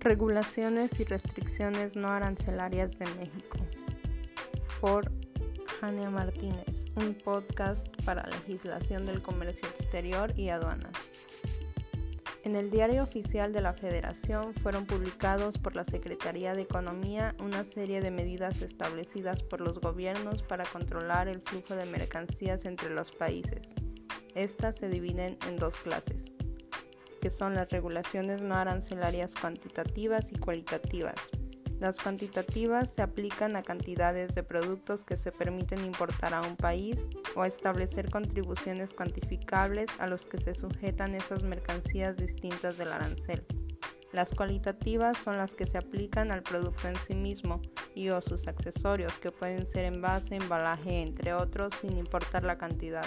Regulaciones y restricciones no arancelarias de México por Jania Martínez, un podcast para legislación del comercio exterior y aduanas. En el diario oficial de la Federación fueron publicados por la Secretaría de Economía una serie de medidas establecidas por los gobiernos para controlar el flujo de mercancías entre los países. Estas se dividen en dos clases que son las regulaciones no arancelarias cuantitativas y cualitativas. Las cuantitativas se aplican a cantidades de productos que se permiten importar a un país o establecer contribuciones cuantificables a los que se sujetan esas mercancías distintas del arancel. Las cualitativas son las que se aplican al producto en sí mismo y o sus accesorios, que pueden ser envase, embalaje, entre otros, sin importar la cantidad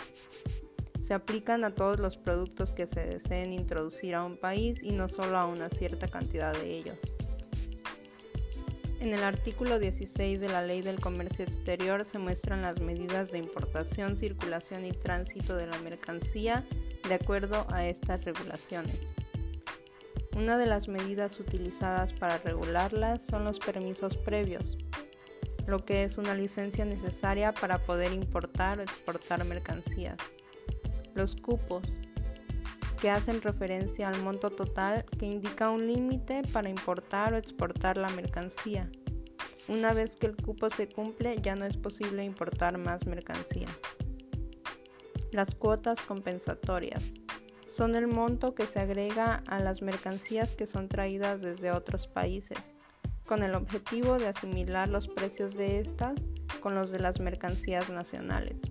se aplican a todos los productos que se deseen introducir a un país y no solo a una cierta cantidad de ellos. En el artículo 16 de la Ley del Comercio Exterior se muestran las medidas de importación, circulación y tránsito de la mercancía de acuerdo a estas regulaciones. Una de las medidas utilizadas para regularlas son los permisos previos, lo que es una licencia necesaria para poder importar o exportar mercancías los cupos, que hacen referencia al monto total que indica un límite para importar o exportar la mercancía. Una vez que el cupo se cumple ya no es posible importar más mercancía. Las cuotas compensatorias son el monto que se agrega a las mercancías que son traídas desde otros países, con el objetivo de asimilar los precios de estas con los de las mercancías nacionales.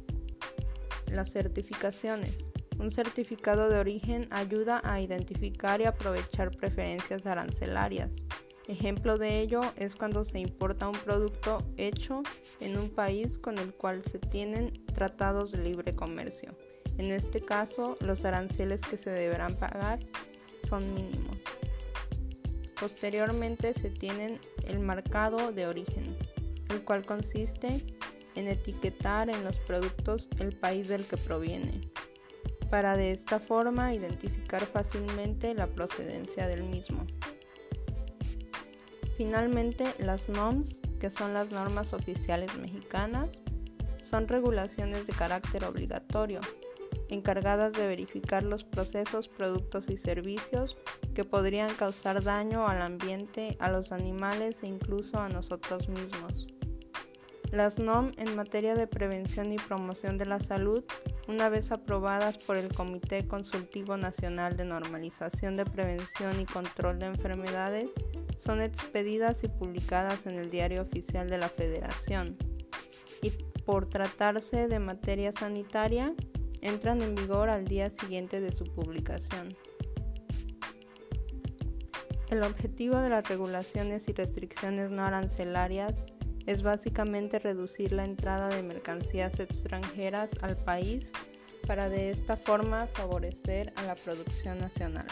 Las certificaciones. Un certificado de origen ayuda a identificar y aprovechar preferencias arancelarias. Ejemplo de ello es cuando se importa un producto hecho en un país con el cual se tienen tratados de libre comercio. En este caso, los aranceles que se deberán pagar son mínimos. Posteriormente se tiene el marcado de origen, el cual consiste en etiquetar en los productos el país del que proviene, para de esta forma identificar fácilmente la procedencia del mismo. Finalmente, las NOMS, que son las normas oficiales mexicanas, son regulaciones de carácter obligatorio, encargadas de verificar los procesos, productos y servicios que podrían causar daño al ambiente, a los animales e incluso a nosotros mismos. Las NOM en materia de prevención y promoción de la salud, una vez aprobadas por el Comité Consultivo Nacional de Normalización de Prevención y Control de Enfermedades, son expedidas y publicadas en el Diario Oficial de la Federación y por tratarse de materia sanitaria, entran en vigor al día siguiente de su publicación. El objetivo de las regulaciones y restricciones no arancelarias es básicamente reducir la entrada de mercancías extranjeras al país para de esta forma favorecer a la producción nacional.